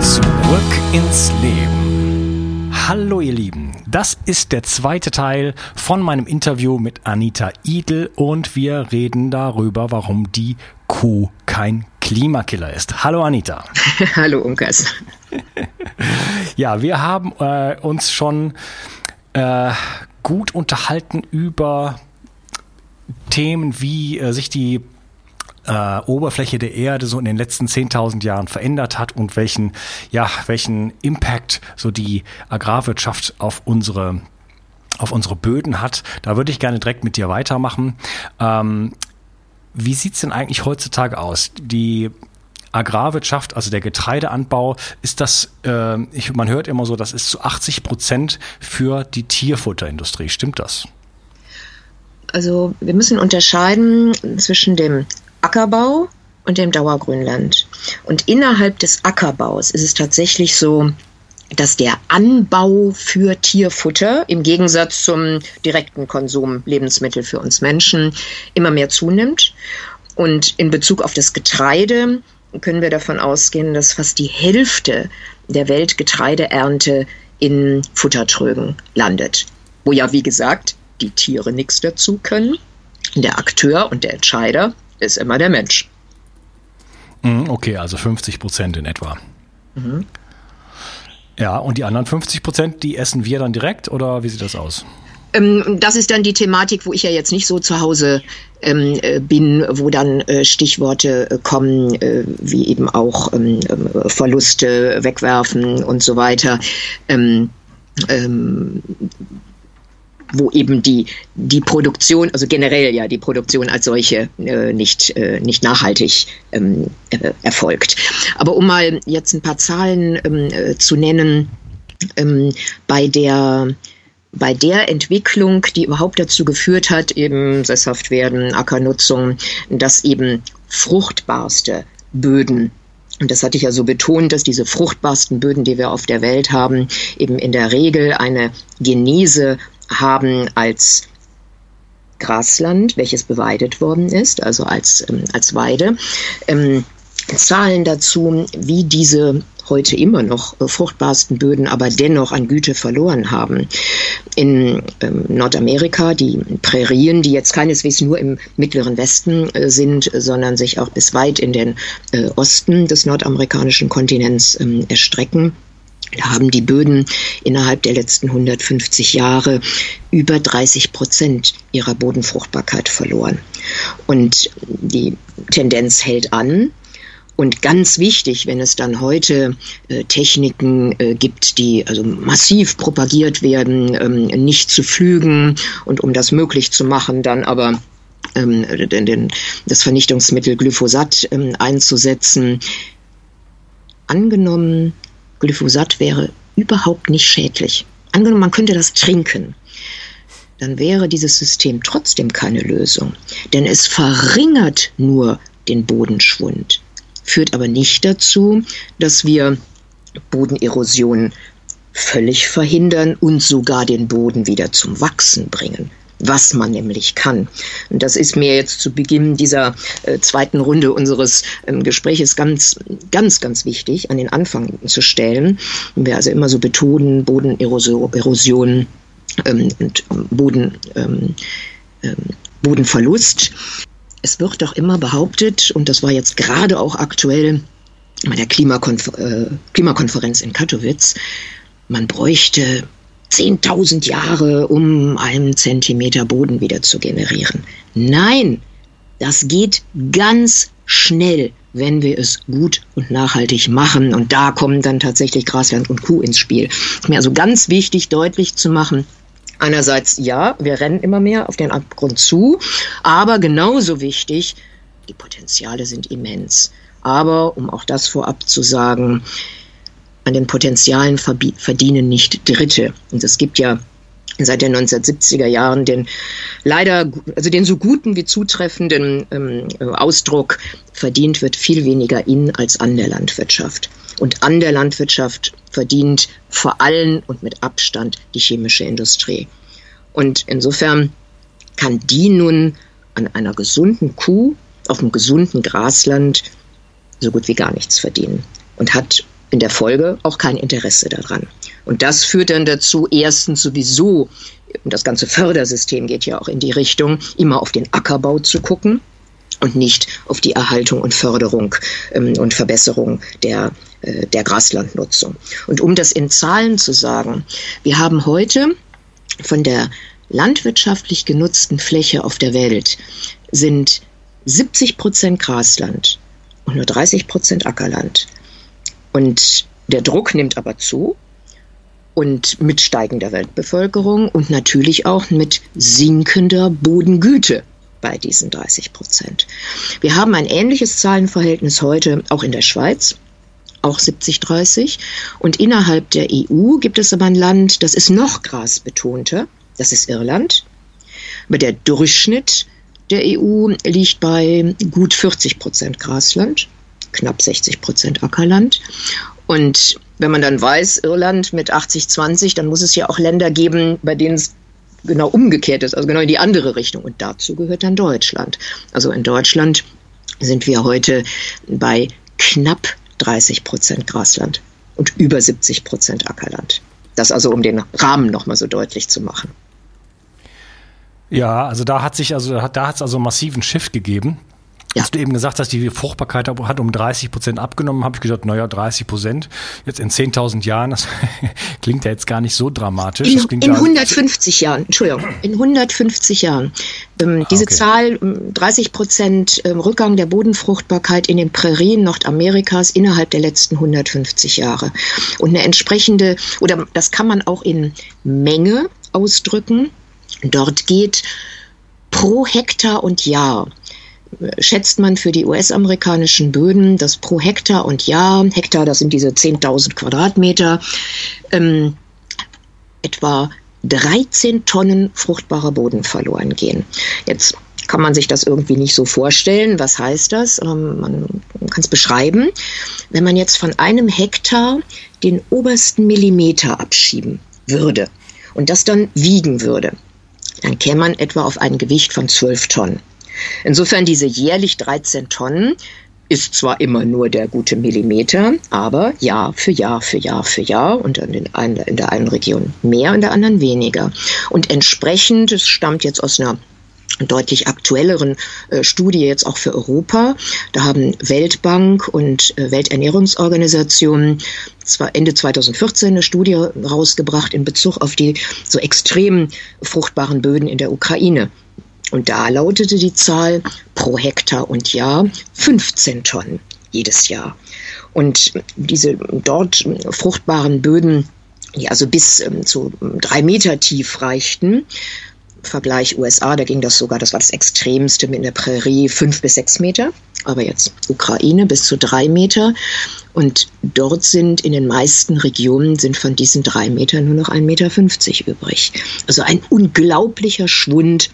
Zurück ins Leben. Hallo ihr Lieben, das ist der zweite Teil von meinem Interview mit Anita Idel und wir reden darüber, warum die Kuh kein Klimakiller ist. Hallo Anita. Hallo Unkas. ja, wir haben äh, uns schon äh, gut unterhalten über Themen, wie äh, sich die äh, Oberfläche der Erde so in den letzten 10.000 Jahren verändert hat und welchen, ja, welchen Impact so die Agrarwirtschaft auf unsere auf unsere Böden hat. Da würde ich gerne direkt mit dir weitermachen. Ähm, wie sieht's denn eigentlich heutzutage aus? Die Agrarwirtschaft, also der Getreideanbau, ist das, äh, ich, man hört immer so, das ist zu 80 Prozent für die Tierfutterindustrie. Stimmt das? Also wir müssen unterscheiden zwischen dem Ackerbau und dem Dauergrünland. Und innerhalb des Ackerbaus ist es tatsächlich so, dass der Anbau für Tierfutter im Gegensatz zum direkten Konsum Lebensmittel für uns Menschen immer mehr zunimmt. Und in Bezug auf das Getreide können wir davon ausgehen, dass fast die Hälfte der Weltgetreideernte in Futtertrögen landet. Wo ja, wie gesagt, die Tiere nichts dazu können. Der Akteur und der Entscheider ist immer der Mensch. Mhm, okay, also 50 Prozent in etwa. Mhm. Ja, und die anderen 50 Prozent, die essen wir dann direkt oder wie sieht das aus? Ähm, das ist dann die Thematik, wo ich ja jetzt nicht so zu Hause ähm, äh, bin, wo dann äh, Stichworte äh, kommen, äh, wie eben auch ähm, äh, Verluste wegwerfen und so weiter. Ähm, wo eben die, die Produktion, also generell ja die Produktion als solche äh, nicht, äh, nicht nachhaltig ähm, äh, erfolgt. Aber um mal jetzt ein paar Zahlen ähm, äh, zu nennen, ähm, bei der bei der Entwicklung, die überhaupt dazu geführt hat, eben sesshaft werden, Ackernutzung, dass eben fruchtbarste Böden und das hatte ich ja so betont, dass diese fruchtbarsten Böden, die wir auf der Welt haben, eben in der Regel eine Genese haben als Grasland, welches beweidet worden ist, also als, ähm, als Weide. Ähm, Zahlen dazu, wie diese heute immer noch äh, fruchtbarsten Böden aber dennoch an Güte verloren haben. In ähm, Nordamerika, die Prärien, die jetzt keineswegs nur im mittleren Westen äh, sind, sondern sich auch bis weit in den äh, Osten des nordamerikanischen Kontinents ähm, erstrecken, haben die Böden innerhalb der letzten 150 Jahre über 30 Prozent ihrer Bodenfruchtbarkeit verloren. Und die Tendenz hält an. Und ganz wichtig, wenn es dann heute äh, Techniken äh, gibt, die also massiv propagiert werden, ähm, nicht zu pflügen und um das möglich zu machen, dann aber ähm, den, den, das Vernichtungsmittel Glyphosat ähm, einzusetzen. Angenommen, Glyphosat wäre überhaupt nicht schädlich. Angenommen, man könnte das trinken dann wäre dieses System trotzdem keine Lösung. Denn es verringert nur den Bodenschwund, führt aber nicht dazu, dass wir Bodenerosion völlig verhindern und sogar den Boden wieder zum Wachsen bringen was man nämlich kann. Und das ist mir jetzt zu Beginn dieser äh, zweiten Runde unseres ähm, Gespräches ganz, ganz, ganz wichtig, an den Anfang zu stellen. Wenn wir also immer so betonen, Bodenerosion Erosion, ähm, und Boden, ähm, ähm, Bodenverlust. Es wird doch immer behauptet, und das war jetzt gerade auch aktuell bei der Klimakonfer äh, Klimakonferenz in Katowice, man bräuchte 10.000 Jahre, um einen Zentimeter Boden wieder zu generieren. Nein, das geht ganz schnell, wenn wir es gut und nachhaltig machen. Und da kommen dann tatsächlich Grasland und Kuh ins Spiel. Mir also ganz wichtig, deutlich zu machen, Einerseits ja, wir rennen immer mehr auf den Abgrund zu, aber genauso wichtig, die Potenziale sind immens. Aber um auch das vorab zu sagen, an den Potenzialen verdienen nicht Dritte. Und es gibt ja seit den 1970er Jahren den leider, also den so guten wie zutreffenden ähm, Ausdruck, verdient wird viel weniger in als an der Landwirtschaft. Und an der Landwirtschaft verdient vor allem und mit Abstand die chemische Industrie. Und insofern kann die nun an einer gesunden Kuh auf einem gesunden Grasland so gut wie gar nichts verdienen und hat in der Folge auch kein Interesse daran. Und das führt dann dazu, erstens sowieso, und das ganze Fördersystem geht ja auch in die Richtung, immer auf den Ackerbau zu gucken und nicht auf die Erhaltung und Förderung ähm, und Verbesserung der, äh, der Graslandnutzung. Und um das in Zahlen zu sagen, wir haben heute von der landwirtschaftlich genutzten Fläche auf der Welt sind 70 Prozent Grasland und nur 30 Prozent Ackerland. Und der Druck nimmt aber zu und mit steigender Weltbevölkerung und natürlich auch mit sinkender Bodengüte bei diesen 30 Prozent. Wir haben ein ähnliches Zahlenverhältnis heute auch in der Schweiz, auch 70-30. Und innerhalb der EU gibt es aber ein Land, das ist noch grasbetonter, das ist Irland. Aber der Durchschnitt der EU liegt bei gut 40 Prozent Grasland, knapp 60 Prozent Ackerland. Und wenn man dann weiß, Irland mit 80-20, dann muss es ja auch Länder geben, bei denen es genau umgekehrt ist, also genau in die andere Richtung. Und dazu gehört dann Deutschland. Also in Deutschland sind wir heute bei knapp 30 Prozent Grasland und über 70 Prozent Ackerland. Das also, um den Rahmen nochmal so deutlich zu machen. Ja, also da hat sich also da hat es also massiven Shift gegeben. Ja. Als du eben gesagt hast, die Fruchtbarkeit hat um 30 Prozent abgenommen, habe ich gedacht, naja, 30 Prozent. Jetzt in 10.000 Jahren, das klingt ja jetzt gar nicht so dramatisch. In, in 150 Jahren, Entschuldigung, in 150 Jahren. Ähm, diese okay. Zahl, 30 ähm, Prozent ähm, Rückgang der Bodenfruchtbarkeit in den Prärien Nordamerikas innerhalb der letzten 150 Jahre. Und eine entsprechende, oder das kann man auch in Menge ausdrücken. Dort geht pro Hektar und Jahr schätzt man für die US-amerikanischen Böden, dass pro Hektar und Jahr, Hektar, das sind diese 10.000 Quadratmeter, ähm, etwa 13 Tonnen fruchtbarer Boden verloren gehen. Jetzt kann man sich das irgendwie nicht so vorstellen. Was heißt das? Ähm, man kann es beschreiben. Wenn man jetzt von einem Hektar den obersten Millimeter abschieben würde und das dann wiegen würde, dann käme man etwa auf ein Gewicht von 12 Tonnen. Insofern diese jährlich 13 Tonnen ist zwar immer nur der gute Millimeter, aber Jahr für Jahr für Jahr für Jahr und in, der einen Region mehr, in der anderen weniger. Und entsprechend, es stammt jetzt aus einer deutlich aktuelleren äh, Studie jetzt auch für Europa. Da haben Weltbank und äh, Welternährungsorganisationen zwar Ende 2014 eine Studie rausgebracht in Bezug auf die so extrem fruchtbaren Böden in der Ukraine. Und da lautete die Zahl pro Hektar und Jahr 15 Tonnen. jedes Jahr. Und diese dort fruchtbaren Böden, die also bis ähm, zu drei Meter tief reichten, Vergleich USA, da ging das sogar, das war das Extremste in der Prärie, fünf bis sechs Meter. Aber jetzt Ukraine bis zu drei Meter. Und dort sind in den meisten Regionen sind von diesen drei Metern nur noch ein Meter fünfzig übrig. Also ein unglaublicher Schwund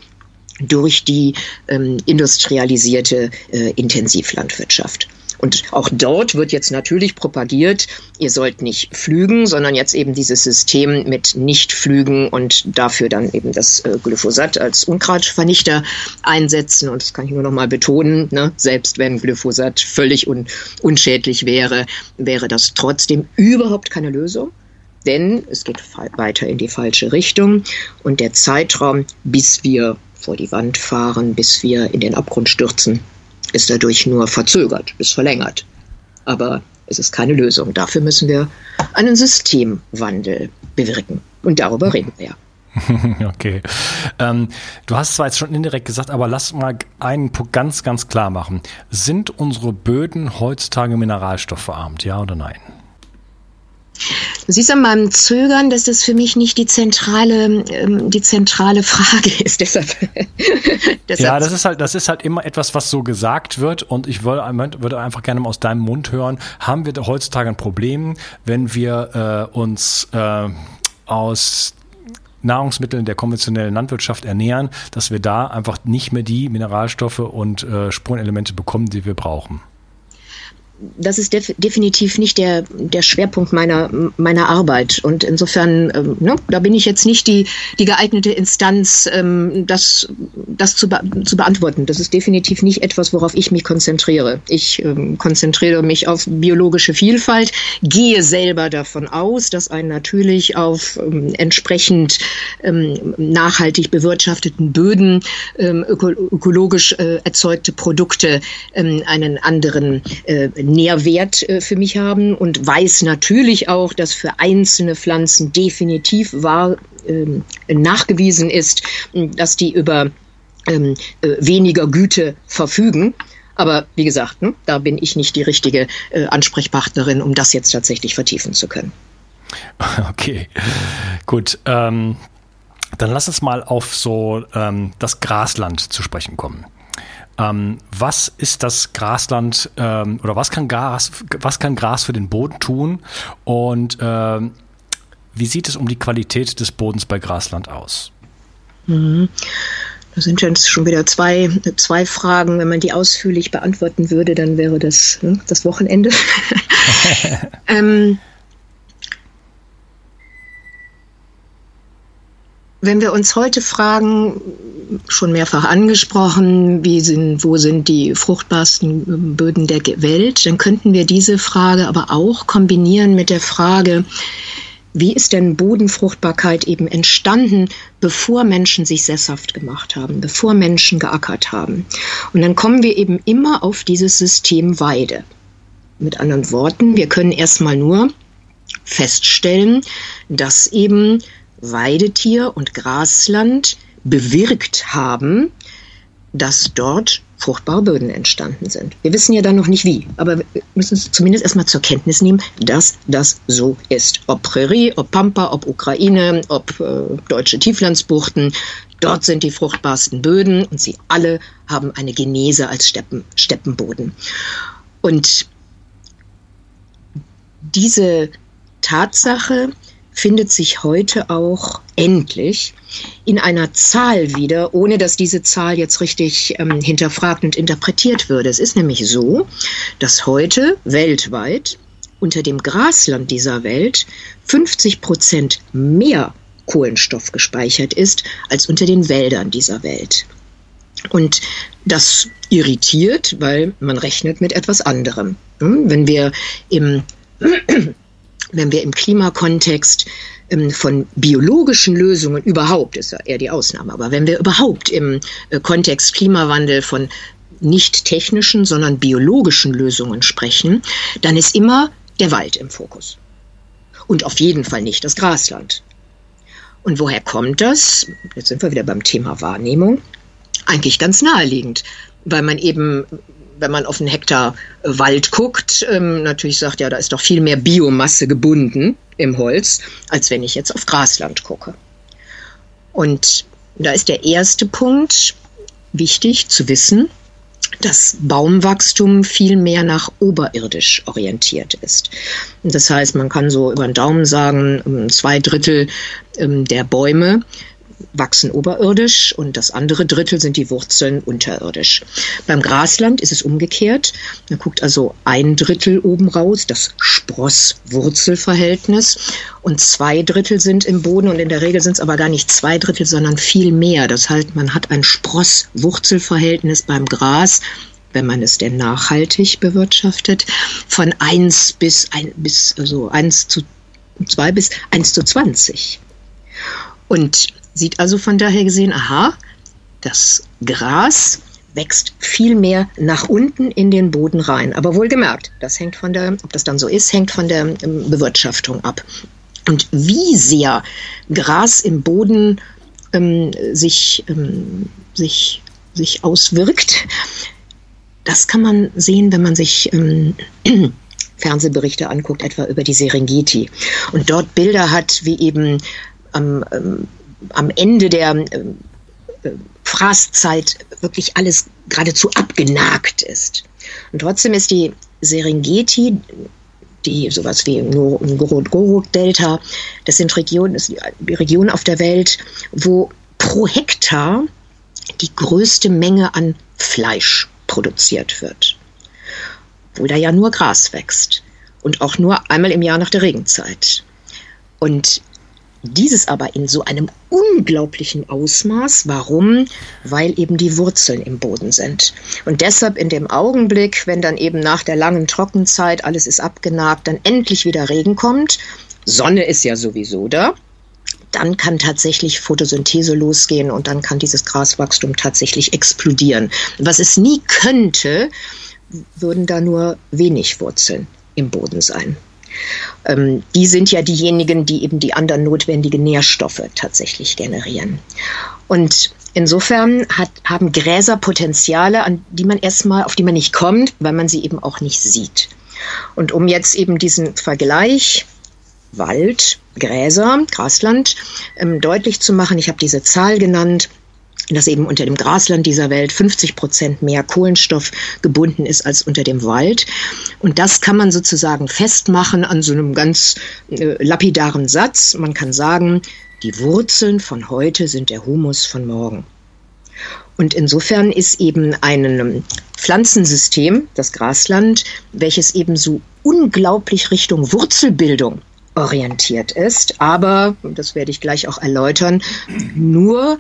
durch die ähm, industrialisierte äh, Intensivlandwirtschaft. Und auch dort wird jetzt natürlich propagiert, ihr sollt nicht flügen, sondern jetzt eben dieses System mit Nicht-Flügen und dafür dann eben das äh, Glyphosat als Unkrautvernichter einsetzen. Und das kann ich nur noch mal betonen, ne? selbst wenn Glyphosat völlig un unschädlich wäre, wäre das trotzdem überhaupt keine Lösung. Denn es geht weiter in die falsche Richtung und der Zeitraum, bis wir vor die Wand fahren, bis wir in den Abgrund stürzen, ist dadurch nur verzögert, ist verlängert. Aber es ist keine Lösung. Dafür müssen wir einen Systemwandel bewirken. Und darüber reden wir. Okay. Ähm, du hast zwar jetzt schon indirekt gesagt, aber lass mal einen Punkt ganz, ganz klar machen. Sind unsere Böden heutzutage mineralstoffverarmt, ja oder nein? Du siehst an meinem Zögern, dass das für mich nicht die zentrale, ähm, die zentrale Frage ist. deshalb, deshalb ja, das ist halt, das ist halt immer etwas, was so gesagt wird. Und ich würde, würde einfach gerne mal aus deinem Mund hören: Haben wir heutzutage ein Problem, wenn wir äh, uns äh, aus Nahrungsmitteln der konventionellen Landwirtschaft ernähren, dass wir da einfach nicht mehr die Mineralstoffe und äh, Spurenelemente bekommen, die wir brauchen? Das ist def definitiv nicht der, der Schwerpunkt meiner, meiner Arbeit. Und insofern, ähm, ne, da bin ich jetzt nicht die, die geeignete Instanz, ähm, das, das zu, be zu beantworten. Das ist definitiv nicht etwas, worauf ich mich konzentriere. Ich ähm, konzentriere mich auf biologische Vielfalt, gehe selber davon aus, dass ein natürlich auf ähm, entsprechend ähm, nachhaltig bewirtschafteten Böden ähm, öko ökologisch äh, erzeugte Produkte einen anderen äh, Nährwert äh, für mich haben und weiß natürlich auch, dass für einzelne Pflanzen definitiv wahr ähm, nachgewiesen ist, dass die über ähm, äh, weniger Güte verfügen. Aber wie gesagt, ne, da bin ich nicht die richtige äh, Ansprechpartnerin, um das jetzt tatsächlich vertiefen zu können. Okay, gut. Ähm, dann lass uns mal auf so ähm, das Grasland zu sprechen kommen. Ähm, was ist das Grasland ähm, oder was kann Gras, was kann Gras für den Boden tun? Und ähm, wie sieht es um die Qualität des Bodens bei Grasland aus? Mhm. Das sind jetzt schon wieder zwei, zwei Fragen. Wenn man die ausführlich beantworten würde, dann wäre das ne, das Wochenende. ähm, wenn wir uns heute fragen, schon mehrfach angesprochen, wie sind, wo sind die fruchtbarsten Böden der Welt, dann könnten wir diese Frage aber auch kombinieren mit der Frage, wie ist denn Bodenfruchtbarkeit eben entstanden, bevor Menschen sich sesshaft gemacht haben, bevor Menschen geackert haben? Und dann kommen wir eben immer auf dieses System Weide. Mit anderen Worten, wir können erstmal nur feststellen, dass eben Weidetier und Grasland bewirkt haben, dass dort fruchtbare Böden entstanden sind. Wir wissen ja dann noch nicht wie, aber wir müssen es zumindest erstmal zur Kenntnis nehmen, dass das so ist. Ob Prärie, ob Pampa, ob Ukraine, ob äh, deutsche Tieflandsbuchten, dort sind die fruchtbarsten Böden und sie alle haben eine Genese als Steppen, Steppenboden. Und diese Tatsache findet sich heute auch endlich in einer Zahl wieder, ohne dass diese Zahl jetzt richtig ähm, hinterfragt und interpretiert würde. Es ist nämlich so, dass heute weltweit unter dem Grasland dieser Welt 50 Prozent mehr Kohlenstoff gespeichert ist als unter den Wäldern dieser Welt. Und das irritiert, weil man rechnet mit etwas anderem. Hm, wenn wir im wenn wir im Klimakontext ähm, von biologischen Lösungen überhaupt, ist ja eher die Ausnahme, aber wenn wir überhaupt im äh, Kontext Klimawandel von nicht technischen, sondern biologischen Lösungen sprechen, dann ist immer der Wald im Fokus. Und auf jeden Fall nicht das Grasland. Und woher kommt das? Jetzt sind wir wieder beim Thema Wahrnehmung. Eigentlich ganz naheliegend, weil man eben wenn man auf einen Hektar Wald guckt, ähm, natürlich sagt, ja, da ist doch viel mehr Biomasse gebunden im Holz, als wenn ich jetzt auf Grasland gucke. Und da ist der erste Punkt wichtig zu wissen, dass Baumwachstum viel mehr nach oberirdisch orientiert ist. Das heißt, man kann so über den Daumen sagen, ähm, zwei Drittel ähm, der Bäume wachsen oberirdisch und das andere Drittel sind die Wurzeln unterirdisch. Beim Grasland ist es umgekehrt. Man guckt also ein Drittel oben raus, das Spross-Wurzel-Verhältnis und zwei Drittel sind im Boden und in der Regel sind es aber gar nicht zwei Drittel, sondern viel mehr. Das heißt, man hat ein Spross-Wurzel-Verhältnis beim Gras wenn man es denn nachhaltig bewirtschaftet, von 1 bis, ein, bis also 1 zu 2 bis 1 zu 20. Und Sieht also von daher gesehen, aha, das Gras wächst viel mehr nach unten in den Boden rein. Aber wohlgemerkt, das hängt von der, ob das dann so ist, hängt von der ähm, Bewirtschaftung ab. Und wie sehr Gras im Boden ähm, sich, ähm, sich, sich auswirkt, das kann man sehen, wenn man sich ähm, Fernsehberichte anguckt, etwa über die Serengeti. Und dort Bilder hat, wie eben am ähm, am Ende der äh, äh, Fraßzeit wirklich alles geradezu abgenagt ist. Und trotzdem ist die Serengeti, die sowas wie Ngorongoro-Delta, das sind Regionen, das sind die Regionen auf der Welt, wo pro Hektar die größte Menge an Fleisch produziert wird. Wo da ja nur Gras wächst und auch nur einmal im Jahr nach der Regenzeit. Und dieses aber in so einem unglaublichen Ausmaß. Warum? Weil eben die Wurzeln im Boden sind. Und deshalb in dem Augenblick, wenn dann eben nach der langen Trockenzeit alles ist abgenagt, dann endlich wieder Regen kommt, Sonne ist ja sowieso da, dann kann tatsächlich Photosynthese losgehen und dann kann dieses Graswachstum tatsächlich explodieren. Was es nie könnte, würden da nur wenig Wurzeln im Boden sein. Ähm, die sind ja diejenigen, die eben die anderen notwendigen Nährstoffe tatsächlich generieren. Und insofern hat, haben Gräser Potenziale, an die man erstmal, auf die man nicht kommt, weil man sie eben auch nicht sieht. Und um jetzt eben diesen Vergleich Wald, Gräser, Grasland ähm, deutlich zu machen, ich habe diese Zahl genannt, dass eben unter dem Grasland dieser Welt 50 Prozent mehr Kohlenstoff gebunden ist als unter dem Wald. Und das kann man sozusagen festmachen an so einem ganz äh, lapidaren Satz. Man kann sagen, die Wurzeln von heute sind der Humus von morgen. Und insofern ist eben ein Pflanzensystem, das Grasland, welches eben so unglaublich Richtung Wurzelbildung orientiert ist, aber, das werde ich gleich auch erläutern, nur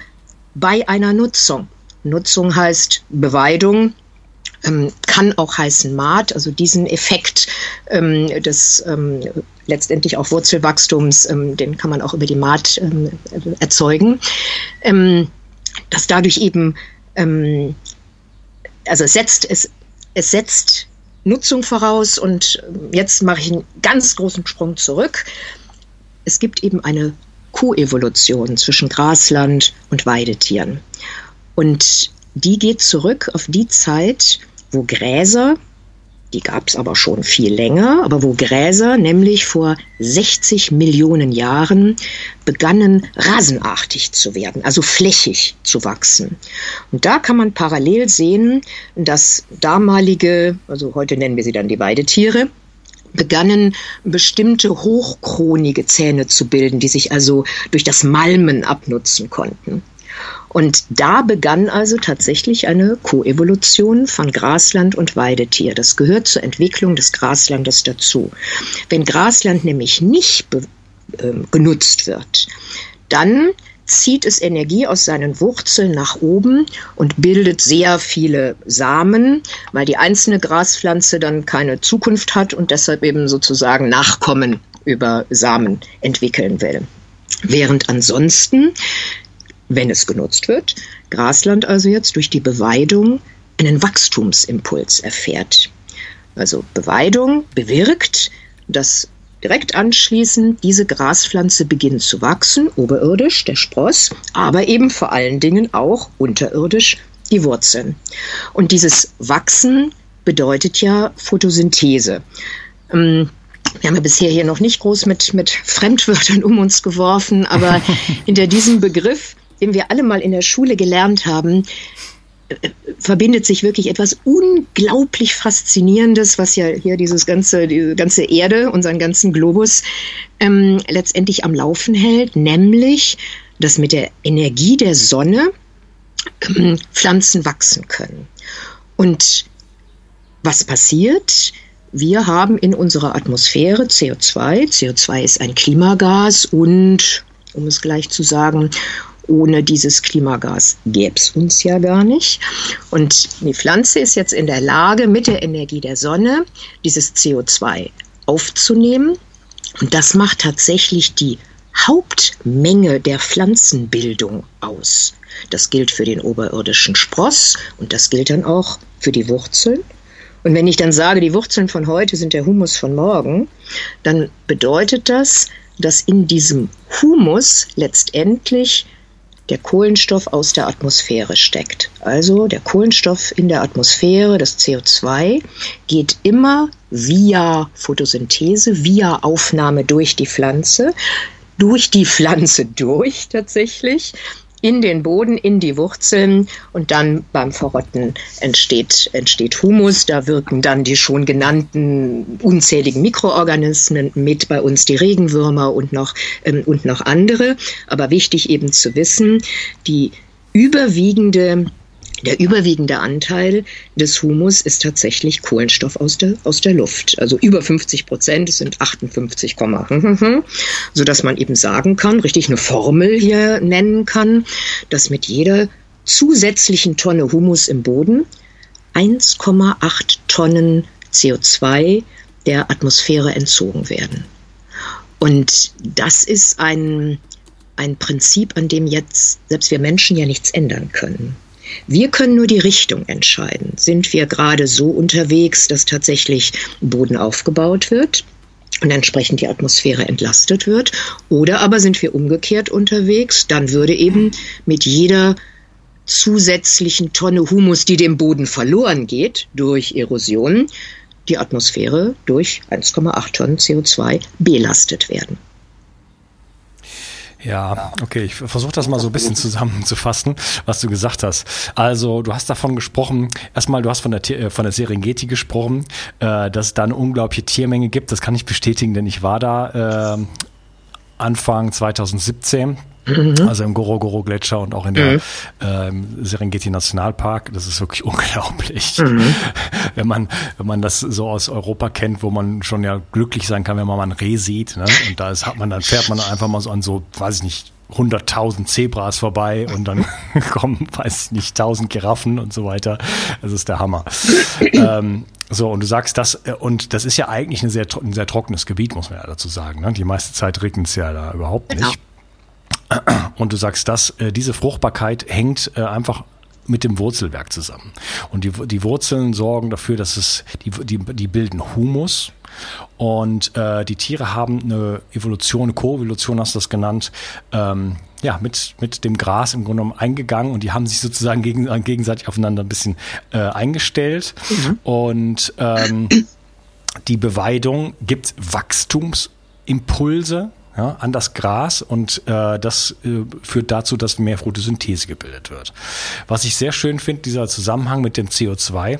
bei einer Nutzung. Nutzung heißt Beweidung, ähm, kann auch heißen Maat, also diesen Effekt ähm, des ähm, letztendlich auch Wurzelwachstums, ähm, den kann man auch über die Maat ähm, erzeugen, ähm, dass dadurch eben, also es setzt, es, es setzt Nutzung voraus und jetzt mache ich einen ganz großen Sprung zurück. Es gibt eben eine Koevolution zwischen Grasland und Weidetieren. Und die geht zurück auf die Zeit, wo Gräser, die gab es aber schon viel länger, aber wo Gräser nämlich vor 60 Millionen Jahren begannen rasenartig zu werden, also flächig zu wachsen. Und da kann man parallel sehen, dass damalige, also heute nennen wir sie dann die Weidetiere, begannen bestimmte hochkronige Zähne zu bilden, die sich also durch das Malmen abnutzen konnten. Und da begann also tatsächlich eine Koevolution von Grasland und Weidetier. Das gehört zur Entwicklung des Graslandes dazu. Wenn Grasland nämlich nicht äh, genutzt wird, dann zieht es Energie aus seinen Wurzeln nach oben und bildet sehr viele Samen, weil die einzelne Graspflanze dann keine Zukunft hat und deshalb eben sozusagen Nachkommen über Samen entwickeln will. Während ansonsten, wenn es genutzt wird, Grasland also jetzt durch die Beweidung einen Wachstumsimpuls erfährt. Also Beweidung bewirkt, dass Direkt anschließend diese Graspflanze beginnt zu wachsen, oberirdisch der Spross, aber eben vor allen Dingen auch unterirdisch die Wurzeln. Und dieses Wachsen bedeutet ja Photosynthese. Ähm, wir haben ja bisher hier noch nicht groß mit, mit Fremdwörtern um uns geworfen, aber hinter diesem Begriff, den wir alle mal in der Schule gelernt haben, verbindet sich wirklich etwas unglaublich Faszinierendes, was ja hier dieses ganze, diese ganze Erde, unseren ganzen Globus ähm, letztendlich am Laufen hält, nämlich, dass mit der Energie der Sonne ähm, Pflanzen wachsen können. Und was passiert? Wir haben in unserer Atmosphäre CO2. CO2 ist ein Klimagas und, um es gleich zu sagen, ohne dieses Klimagas gäbe es uns ja gar nicht. Und die Pflanze ist jetzt in der Lage, mit der Energie der Sonne dieses CO2 aufzunehmen. Und das macht tatsächlich die Hauptmenge der Pflanzenbildung aus. Das gilt für den oberirdischen Spross und das gilt dann auch für die Wurzeln. Und wenn ich dann sage, die Wurzeln von heute sind der Humus von morgen, dann bedeutet das, dass in diesem Humus letztendlich der Kohlenstoff aus der Atmosphäre steckt. Also der Kohlenstoff in der Atmosphäre, das CO2, geht immer via Photosynthese, via Aufnahme durch die Pflanze, durch die Pflanze durch tatsächlich, in den Boden, in die Wurzeln und dann beim Verrotten entsteht, entsteht Humus. Da wirken dann die schon genannten unzähligen Mikroorganismen mit, bei uns die Regenwürmer und noch, ähm, und noch andere. Aber wichtig eben zu wissen, die überwiegende der überwiegende Anteil des Humus ist tatsächlich Kohlenstoff aus der, aus der Luft. Also über 50 Prozent, es sind 58, so dass man eben sagen kann, richtig eine Formel hier nennen kann, dass mit jeder zusätzlichen Tonne Humus im Boden 1,8 Tonnen CO2 der Atmosphäre entzogen werden. Und das ist ein, ein Prinzip, an dem jetzt selbst wir Menschen ja nichts ändern können. Wir können nur die Richtung entscheiden. Sind wir gerade so unterwegs, dass tatsächlich Boden aufgebaut wird? und entsprechend die Atmosphäre entlastet wird. Oder aber sind wir umgekehrt unterwegs, dann würde eben mit jeder zusätzlichen Tonne Humus, die dem Boden verloren geht durch Erosion, die Atmosphäre durch 1,8 Tonnen CO2 belastet werden. Ja, okay, ich versuche das mal so ein bisschen zusammenzufassen, was du gesagt hast. Also, du hast davon gesprochen, erstmal, du hast von der, äh, von der Serengeti gesprochen, äh, dass es da eine unglaubliche Tiermenge gibt. Das kann ich bestätigen, denn ich war da äh, Anfang 2017 Mhm. Also im Gorogoro-Gletscher und auch in der mhm. ähm, Serengeti Nationalpark. Das ist wirklich unglaublich. Mhm. Wenn man, wenn man das so aus Europa kennt, wo man schon ja glücklich sein kann, wenn man mal ein Reh sieht, ne? Und da ist, hat man, dann fährt man einfach mal so an so, weiß ich nicht, 100.000 Zebras vorbei und dann kommen, weiß ich nicht, 1000 Giraffen und so weiter. Das ist der Hammer. ähm, so, und du sagst das, äh, und das ist ja eigentlich ein sehr, ein sehr trockenes Gebiet, muss man ja dazu sagen. Ne? Die meiste Zeit regnet es ja da überhaupt nicht. Genau. Und du sagst, dass äh, diese Fruchtbarkeit hängt äh, einfach mit dem Wurzelwerk zusammen. Und die, die Wurzeln sorgen dafür, dass es, die, die, die bilden Humus. Und äh, die Tiere haben eine Evolution, Koevolution hast du das genannt, ähm, ja, mit, mit dem Gras im Grunde genommen eingegangen und die haben sich sozusagen gegen, gegenseitig aufeinander ein bisschen äh, eingestellt. Mhm. Und ähm, die Beweidung gibt Wachstumsimpulse ja, an das Gras und äh, das äh, führt dazu, dass mehr Photosynthese gebildet wird. Was ich sehr schön finde, dieser Zusammenhang mit dem CO2.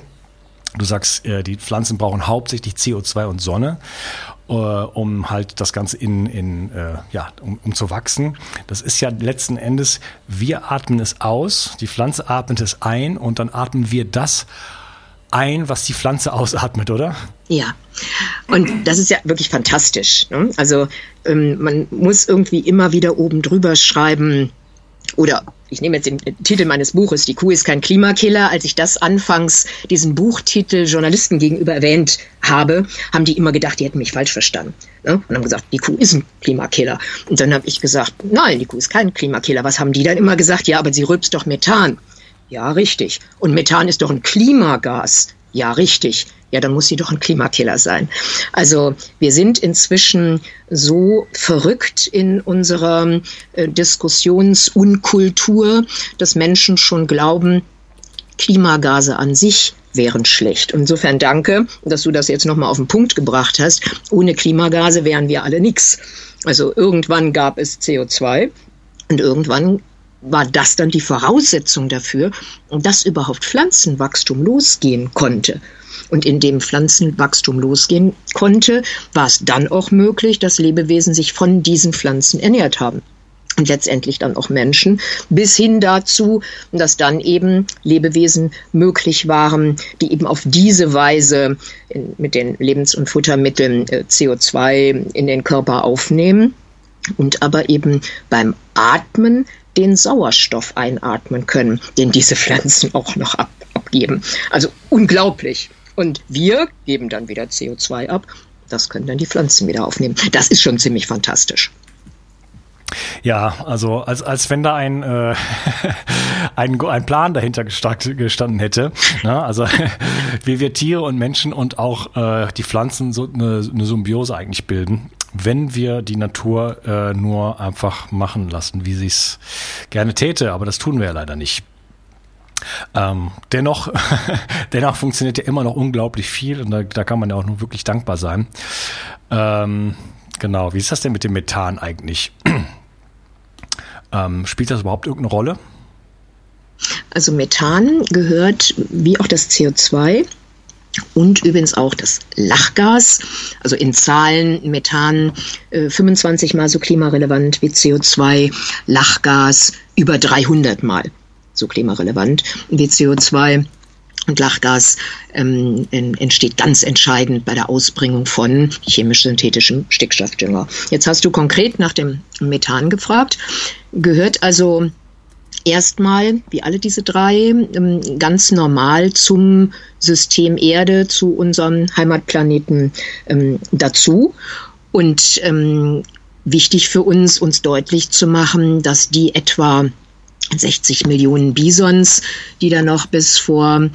Du sagst, äh, die Pflanzen brauchen hauptsächlich CO2 und Sonne, äh, um halt das Ganze in, in äh, ja, um, um zu wachsen. Das ist ja letzten Endes, wir atmen es aus, die Pflanze atmet es ein und dann atmen wir das ein, was die Pflanze ausatmet, oder? Ja, und das ist ja wirklich fantastisch. Ne? Also ähm, man muss irgendwie immer wieder oben drüber schreiben, oder ich nehme jetzt den Titel meines Buches, Die Kuh ist kein Klimakiller. Als ich das anfangs, diesen Buchtitel Journalisten gegenüber erwähnt habe, haben die immer gedacht, die hätten mich falsch verstanden. Ne? Und haben gesagt, die Kuh ist ein Klimakiller. Und dann habe ich gesagt, nein, die Kuh ist kein Klimakiller. Was haben die dann immer gesagt? Ja, aber sie rülpst doch Methan. Ja, richtig. Und Methan ist doch ein Klimagas. Ja, richtig. Ja, dann muss sie doch ein Klimakiller sein. Also wir sind inzwischen so verrückt in unserer äh, Diskussionsunkultur, dass Menschen schon glauben, Klimagase an sich wären schlecht. Insofern danke, dass du das jetzt nochmal auf den Punkt gebracht hast. Ohne Klimagase wären wir alle nichts. Also irgendwann gab es CO2 und irgendwann war das dann die Voraussetzung dafür, dass überhaupt Pflanzenwachstum losgehen konnte. Und indem Pflanzenwachstum losgehen konnte, war es dann auch möglich, dass Lebewesen sich von diesen Pflanzen ernährt haben und letztendlich dann auch Menschen, bis hin dazu, dass dann eben Lebewesen möglich waren, die eben auf diese Weise in, mit den Lebens- und Futtermitteln äh, CO2 in den Körper aufnehmen und aber eben beim Atmen den Sauerstoff einatmen können, den diese Pflanzen auch noch ab, abgeben. Also unglaublich. Und wir geben dann wieder CO2 ab. Das können dann die Pflanzen wieder aufnehmen. Das ist schon ziemlich fantastisch. Ja, also als, als wenn da ein, äh, ein, ein Plan dahinter gestanden hätte. Ne? Also wie wir Tiere und Menschen und auch äh, die Pflanzen so eine, eine Symbiose eigentlich bilden, wenn wir die Natur äh, nur einfach machen lassen, wie sie es gerne täte. Aber das tun wir ja leider nicht. Ähm, dennoch, dennoch funktioniert ja immer noch unglaublich viel und da, da kann man ja auch nur wirklich dankbar sein. Ähm, genau, wie ist das denn mit dem Methan eigentlich? ähm, spielt das überhaupt irgendeine Rolle? Also Methan gehört wie auch das CO2 und übrigens auch das Lachgas, also in Zahlen Methan äh, 25 mal so klimarelevant wie CO2, Lachgas über 300 mal so klimarelevant wie CO2. Und Lachgas ähm, entsteht ganz entscheidend bei der Ausbringung von chemisch-synthetischem Stickstoffdünger. Jetzt hast du konkret nach dem Methan gefragt. Gehört also erstmal, wie alle diese drei, ähm, ganz normal zum System Erde, zu unserem Heimatplaneten ähm, dazu. Und ähm, wichtig für uns, uns deutlich zu machen, dass die etwa 60 Millionen Bisons, die da noch bis vor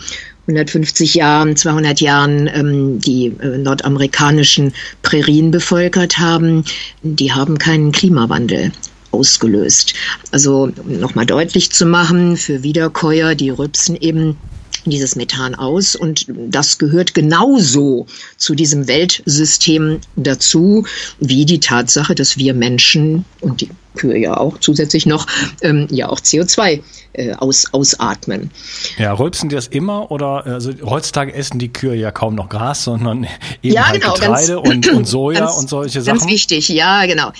150 Jahren, 200 Jahren ähm, die äh, nordamerikanischen Prärien bevölkert haben, die haben keinen Klimawandel ausgelöst. Also um nochmal deutlich zu machen, für Wiederkäuer, die rübsen eben dieses Methan aus und das gehört genauso zu diesem Weltsystem dazu, wie die Tatsache, dass wir Menschen und die Kühe ja auch zusätzlich noch ähm, ja auch CO2 äh, aus, ausatmen. Ja, rülpsen die das immer oder also heutzutage essen die Kühe ja kaum noch Gras, sondern eben ja, halt genau, Getreide ganz, und, und Soja ganz, und solche Sachen. Ganz wichtig, ja, genau.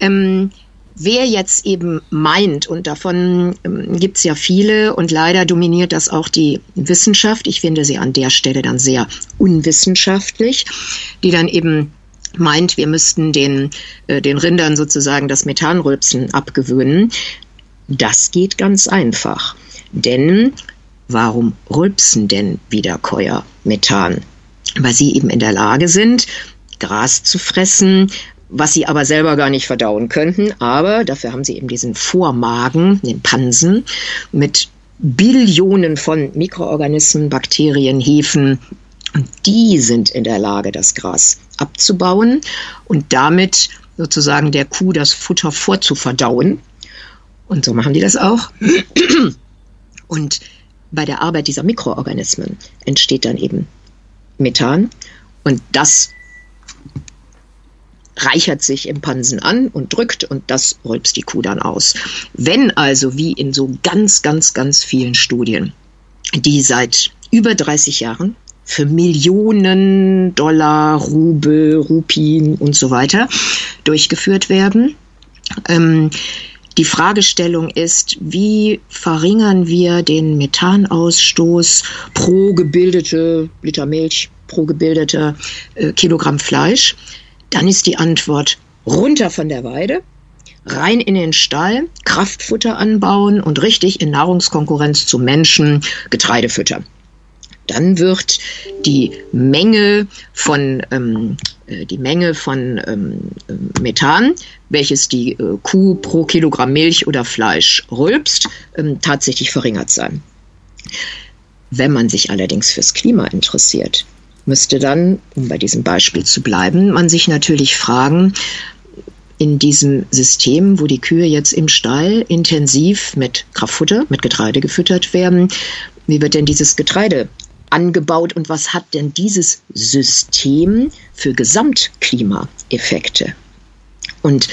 Ähm, Wer jetzt eben meint, und davon ähm, gibt es ja viele, und leider dominiert das auch die Wissenschaft, ich finde sie an der Stelle dann sehr unwissenschaftlich, die dann eben meint, wir müssten den, äh, den Rindern sozusagen das Methanrülpsen abgewöhnen. Das geht ganz einfach. Denn warum rülpsen denn Wiederkäuer Methan? Weil sie eben in der Lage sind, Gras zu fressen, was sie aber selber gar nicht verdauen könnten. Aber dafür haben sie eben diesen Vormagen, den Pansen, mit Billionen von Mikroorganismen, Bakterien, Hefen. Und die sind in der Lage, das Gras abzubauen und damit sozusagen der Kuh das Futter vorzuverdauen. Und so machen die das auch. Und bei der Arbeit dieser Mikroorganismen entsteht dann eben Methan. Und das reichert sich im Pansen an und drückt und das rülpst die Kuh dann aus. Wenn also, wie in so ganz, ganz, ganz vielen Studien, die seit über 30 Jahren für Millionen Dollar, Rubel, Rupien und so weiter durchgeführt werden, ähm, die Fragestellung ist, wie verringern wir den Methanausstoß pro gebildete Liter Milch, pro gebildete äh, Kilogramm Fleisch? Dann ist die Antwort runter von der Weide, rein in den Stall, Kraftfutter anbauen und richtig in Nahrungskonkurrenz zu Menschen Getreide füttern. Dann wird die Menge von ähm, äh, die Menge von ähm, Methan, welches die äh, Kuh pro Kilogramm Milch oder Fleisch rülpst, ähm, tatsächlich verringert sein. Wenn man sich allerdings fürs Klima interessiert, müsste dann, um bei diesem Beispiel zu bleiben, man sich natürlich fragen, in diesem System, wo die Kühe jetzt im Stall intensiv mit Kraftfutter, mit Getreide gefüttert werden, wie wird denn dieses Getreide angebaut und was hat denn dieses System für Gesamtklimaeffekte? Und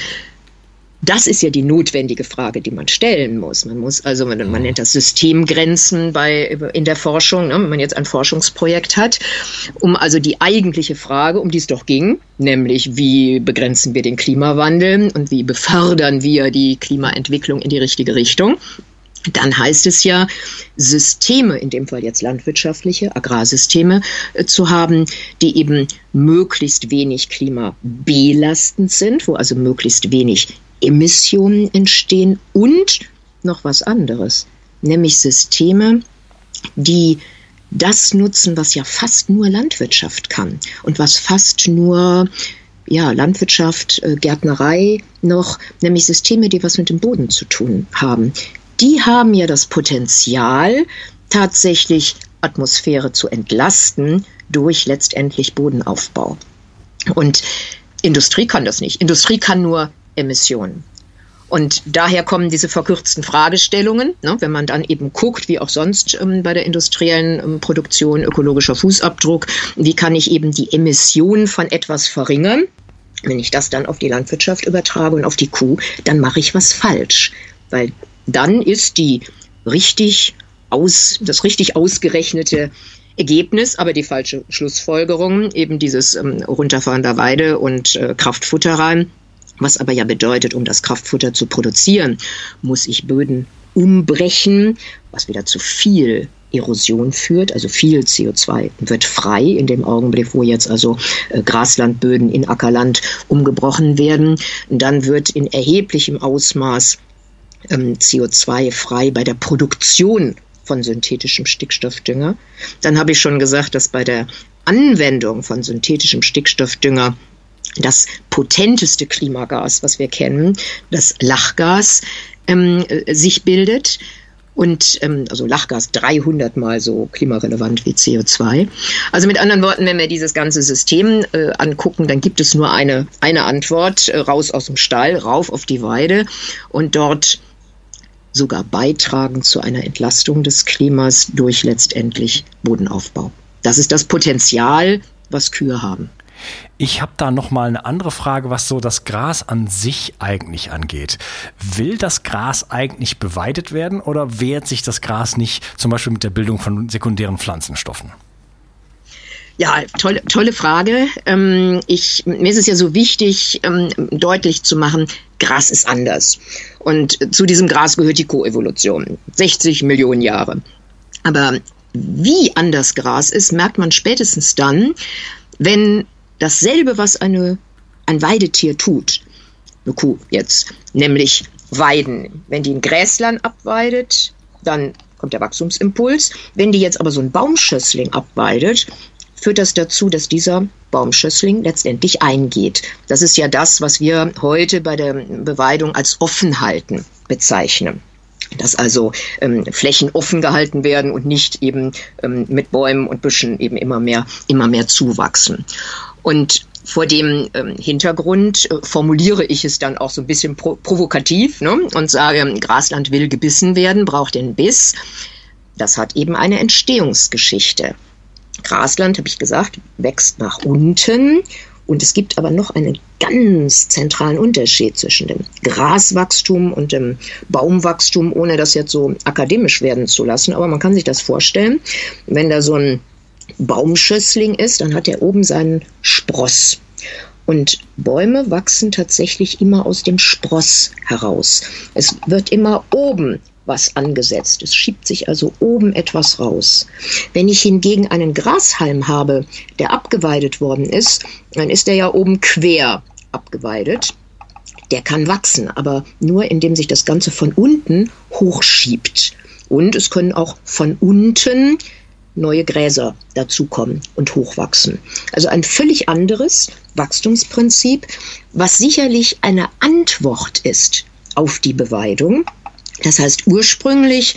das ist ja die notwendige Frage, die man stellen muss. Man muss also, man, man nennt das Systemgrenzen bei, in der Forschung, ne, wenn man jetzt ein Forschungsprojekt hat, um also die eigentliche Frage, um die es doch ging, nämlich wie begrenzen wir den Klimawandel und wie befördern wir die Klimaentwicklung in die richtige Richtung, dann heißt es ja, Systeme, in dem Fall jetzt landwirtschaftliche, Agrarsysteme äh, zu haben, die eben möglichst wenig klimabelastend sind, wo also möglichst wenig Emissionen entstehen und noch was anderes, nämlich Systeme, die das nutzen, was ja fast nur Landwirtschaft kann und was fast nur ja, Landwirtschaft, äh, Gärtnerei noch, nämlich Systeme, die was mit dem Boden zu tun haben. Die haben ja das Potenzial, tatsächlich Atmosphäre zu entlasten durch letztendlich Bodenaufbau. Und Industrie kann das nicht. Industrie kann nur Emissionen. Und daher kommen diese verkürzten Fragestellungen, ne, wenn man dann eben guckt, wie auch sonst ähm, bei der industriellen ähm, Produktion, ökologischer Fußabdruck, wie kann ich eben die Emissionen von etwas verringern. Wenn ich das dann auf die Landwirtschaft übertrage und auf die Kuh, dann mache ich was falsch. Weil dann ist die richtig aus, das richtig ausgerechnete Ergebnis, aber die falsche Schlussfolgerung, eben dieses ähm, Runterfahren der Weide und äh, Kraftfutterei, was aber ja bedeutet, um das Kraftfutter zu produzieren, muss ich Böden umbrechen, was wieder zu viel Erosion führt, also viel CO2 wird frei in dem Augenblick, wo jetzt also äh, Graslandböden in Ackerland umgebrochen werden. Dann wird in erheblichem Ausmaß ähm, CO2 frei bei der Produktion von synthetischem Stickstoffdünger. Dann habe ich schon gesagt, dass bei der Anwendung von synthetischem Stickstoffdünger das potenteste Klimagas, was wir kennen, das Lachgas, ähm, äh, sich bildet. Und ähm, also Lachgas 300 mal so klimarelevant wie CO2. Also mit anderen Worten, wenn wir dieses ganze System äh, angucken, dann gibt es nur eine, eine Antwort, äh, raus aus dem Stall, rauf auf die Weide und dort sogar beitragen zu einer Entlastung des Klimas durch letztendlich Bodenaufbau. Das ist das Potenzial, was Kühe haben. Ich habe da noch mal eine andere Frage, was so das Gras an sich eigentlich angeht. Will das Gras eigentlich beweidet werden oder wehrt sich das Gras nicht zum Beispiel mit der Bildung von sekundären Pflanzenstoffen? Ja, tolle, tolle Frage. Ähm, ich, mir ist es ja so wichtig, ähm, deutlich zu machen, Gras ist anders. Und zu diesem Gras gehört die Koevolution. 60 Millionen Jahre. Aber wie anders Gras ist, merkt man spätestens dann, wenn dasselbe, was eine, ein Weidetier tut, eine Kuh jetzt, nämlich weiden. Wenn die ein Gräsland abweidet, dann kommt der Wachstumsimpuls. Wenn die jetzt aber so ein Baumschössling abweidet, führt das dazu, dass dieser Baumschössling letztendlich eingeht. Das ist ja das, was wir heute bei der Beweidung als Offenhalten bezeichnen dass also ähm, Flächen offen gehalten werden und nicht eben ähm, mit Bäumen und Büschen eben immer mehr, immer mehr zuwachsen. Und vor dem ähm, Hintergrund äh, formuliere ich es dann auch so ein bisschen pro provokativ ne, und sage, Grasland will gebissen werden, braucht den Biss. Das hat eben eine Entstehungsgeschichte. Grasland, habe ich gesagt, wächst nach unten. Und es gibt aber noch einen ganz zentralen Unterschied zwischen dem Graswachstum und dem Baumwachstum, ohne das jetzt so akademisch werden zu lassen. Aber man kann sich das vorstellen, wenn da so ein Baumschössling ist, dann hat er oben seinen Spross. Und Bäume wachsen tatsächlich immer aus dem Spross heraus. Es wird immer oben was angesetzt. Es schiebt sich also oben etwas raus. Wenn ich hingegen einen Grashalm habe, der abgeweidet worden ist, dann ist er ja oben quer abgeweidet. Der kann wachsen, aber nur indem sich das Ganze von unten hochschiebt. Und es können auch von unten neue Gräser dazukommen und hochwachsen. Also ein völlig anderes Wachstumsprinzip, was sicherlich eine Antwort ist auf die Beweidung. Das heißt, ursprünglich,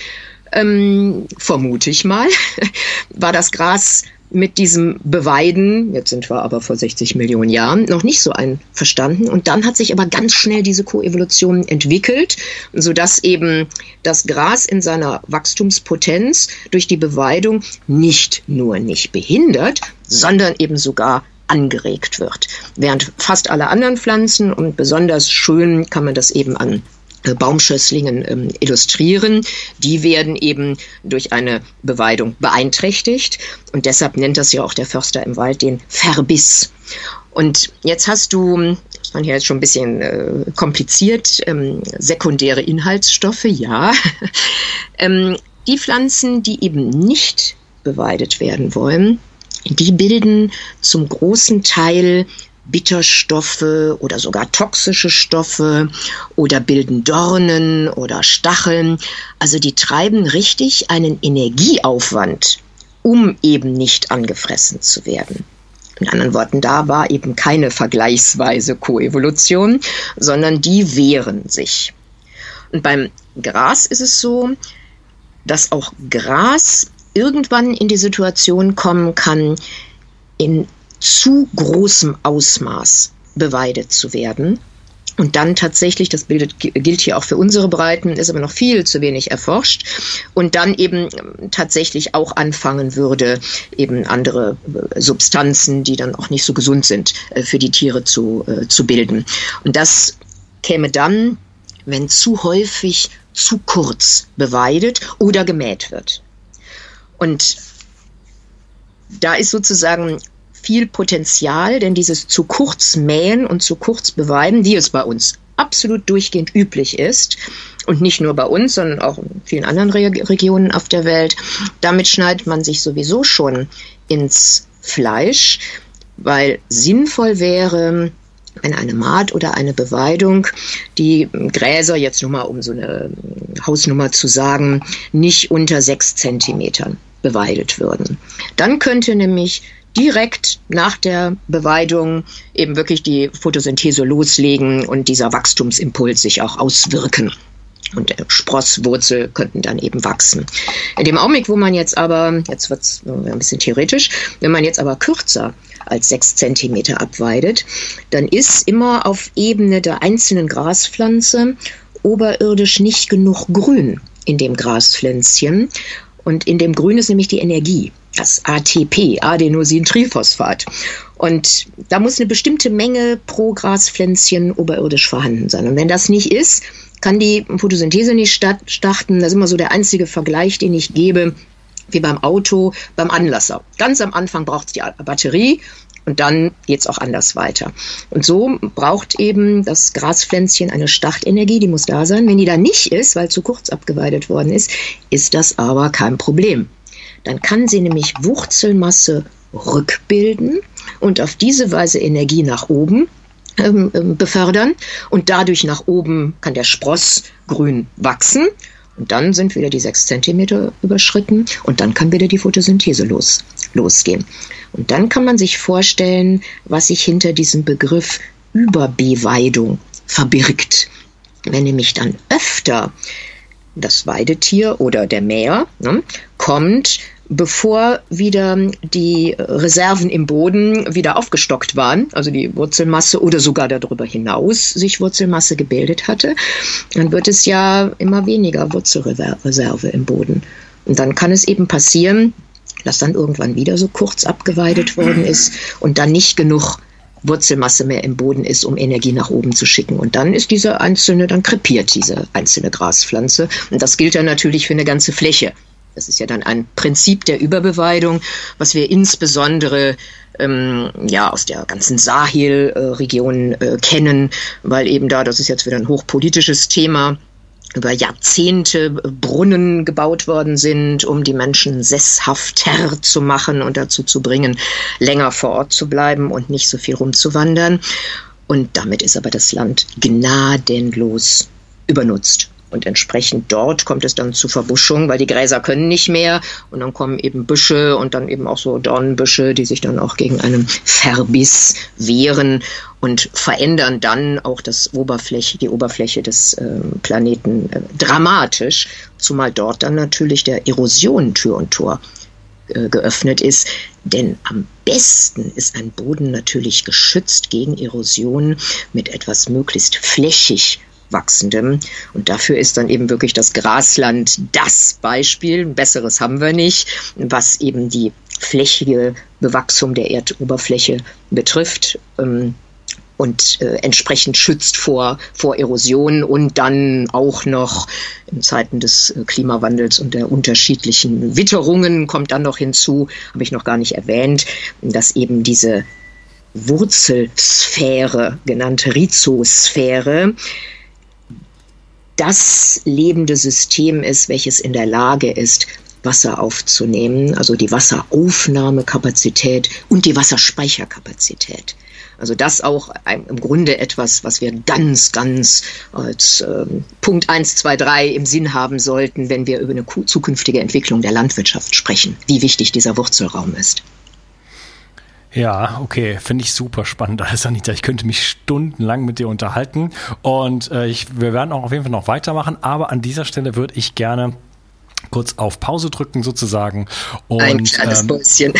ähm, vermute ich mal, war das Gras mit diesem Beweiden, jetzt sind wir aber vor 60 Millionen Jahren, noch nicht so einverstanden. Und dann hat sich aber ganz schnell diese Koevolution entwickelt, sodass eben das Gras in seiner Wachstumspotenz durch die Beweidung nicht nur nicht behindert, sondern eben sogar angeregt wird. Während fast alle anderen Pflanzen und besonders schön kann man das eben an Baumschösslingen ähm, illustrieren. Die werden eben durch eine Beweidung beeinträchtigt und deshalb nennt das ja auch der Förster im Wald den Verbiss. Und jetzt hast du, das war hier jetzt schon ein bisschen äh, kompliziert, ähm, sekundäre Inhaltsstoffe, ja. ähm, die Pflanzen, die eben nicht beweidet werden wollen, die bilden zum großen Teil Bitterstoffe oder sogar toxische Stoffe oder bilden Dornen oder Stacheln. Also die treiben richtig einen Energieaufwand, um eben nicht angefressen zu werden. In anderen Worten, da war eben keine vergleichsweise Koevolution, sondern die wehren sich. Und beim Gras ist es so, dass auch Gras irgendwann in die Situation kommen kann, in zu großem Ausmaß beweidet zu werden. Und dann tatsächlich, das bildet, gilt hier auch für unsere Breiten, ist aber noch viel zu wenig erforscht. Und dann eben tatsächlich auch anfangen würde, eben andere äh, Substanzen, die dann auch nicht so gesund sind, äh, für die Tiere zu, äh, zu bilden. Und das käme dann, wenn zu häufig zu kurz beweidet oder gemäht wird. Und da ist sozusagen viel Potenzial, denn dieses zu kurz mähen und zu kurz beweiden, die es bei uns absolut durchgehend üblich ist, und nicht nur bei uns, sondern auch in vielen anderen Re Regionen auf der Welt, damit schneidet man sich sowieso schon ins Fleisch, weil sinnvoll wäre, wenn eine Maat oder eine Beweidung die Gräser, jetzt nur mal um so eine Hausnummer zu sagen, nicht unter sechs Zentimetern beweidet würden. Dann könnte nämlich direkt nach der Beweidung eben wirklich die Photosynthese loslegen und dieser Wachstumsimpuls sich auch auswirken. Und Sprosswurzel könnten dann eben wachsen. In dem Augenblick, wo man jetzt aber, jetzt wird es ein bisschen theoretisch, wenn man jetzt aber kürzer als sechs Zentimeter abweidet, dann ist immer auf Ebene der einzelnen Graspflanze oberirdisch nicht genug Grün in dem Graspflänzchen. Und in dem Grün ist nämlich die Energie das ATP, Adenosintriphosphat. Und da muss eine bestimmte Menge pro Graspflänzchen oberirdisch vorhanden sein. Und wenn das nicht ist, kann die Photosynthese nicht starten. Das ist immer so der einzige Vergleich, den ich gebe, wie beim Auto, beim Anlasser. Ganz am Anfang braucht es die Batterie und dann geht es auch anders weiter. Und so braucht eben das Graspflänzchen eine Startenergie, die muss da sein. Wenn die da nicht ist, weil zu kurz abgeweidet worden ist, ist das aber kein Problem. Dann kann sie nämlich Wurzelmasse rückbilden und auf diese Weise Energie nach oben ähm, ähm, befördern und dadurch nach oben kann der Spross grün wachsen und dann sind wieder die sechs Zentimeter überschritten und dann kann wieder die Photosynthese los, losgehen. Und dann kann man sich vorstellen, was sich hinter diesem Begriff Überbeweidung verbirgt. Wenn nämlich dann öfter das Weidetier oder der Mäher ne, kommt, bevor wieder die Reserven im Boden wieder aufgestockt waren, also die Wurzelmasse oder sogar darüber hinaus sich Wurzelmasse gebildet hatte, dann wird es ja immer weniger Wurzelreserve im Boden. Und dann kann es eben passieren, dass dann irgendwann wieder so kurz abgeweidet worden ist und dann nicht genug Wurzelmasse mehr im Boden ist, um Energie nach oben zu schicken. Und dann ist diese einzelne, dann krepiert diese einzelne Graspflanze. Und das gilt dann natürlich für eine ganze Fläche. Das ist ja dann ein Prinzip der Überbeweidung, was wir insbesondere ähm, ja aus der ganzen Sahel-Region äh, kennen, weil eben da, das ist jetzt wieder ein hochpolitisches Thema, über Jahrzehnte Brunnen gebaut worden sind, um die Menschen sesshafter zu machen und dazu zu bringen, länger vor Ort zu bleiben und nicht so viel rumzuwandern. Und damit ist aber das Land gnadenlos übernutzt. Und entsprechend dort kommt es dann zu Verbuschung, weil die Gräser können nicht mehr. Und dann kommen eben Büsche und dann eben auch so Dornenbüsche, die sich dann auch gegen einen Verbiss wehren und verändern dann auch das Oberfläche, die Oberfläche des äh, Planeten äh, dramatisch, zumal dort dann natürlich der Erosion Tür und Tor äh, geöffnet ist. Denn am besten ist ein Boden natürlich geschützt gegen Erosion mit etwas möglichst flächig wachsendem. Und dafür ist dann eben wirklich das Grasland das Beispiel. Ein besseres haben wir nicht, was eben die flächige Bewachsung der Erdoberfläche betrifft. Ähm, und äh, entsprechend schützt vor, vor Erosion und dann auch noch in Zeiten des äh, Klimawandels und der unterschiedlichen Witterungen kommt dann noch hinzu, habe ich noch gar nicht erwähnt, dass eben diese Wurzelsphäre, genannte Rhizosphäre, das lebende System ist, welches in der Lage ist, Wasser aufzunehmen, also die Wasseraufnahmekapazität und die Wasserspeicherkapazität. Also das auch im Grunde etwas, was wir ganz, ganz als ähm, Punkt 1, 2, 3 im Sinn haben sollten, wenn wir über eine zukünftige Entwicklung der Landwirtschaft sprechen, wie wichtig dieser Wurzelraum ist. Ja, okay, finde ich super spannend, alles Anita. Ich könnte mich stundenlang mit dir unterhalten und äh, ich, wir werden auch auf jeden Fall noch weitermachen, aber an dieser Stelle würde ich gerne kurz auf Pause drücken sozusagen. Und, Ein kleines ähm,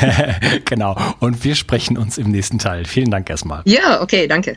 genau. Und wir sprechen uns im nächsten Teil. Vielen Dank erstmal. Ja, okay, danke.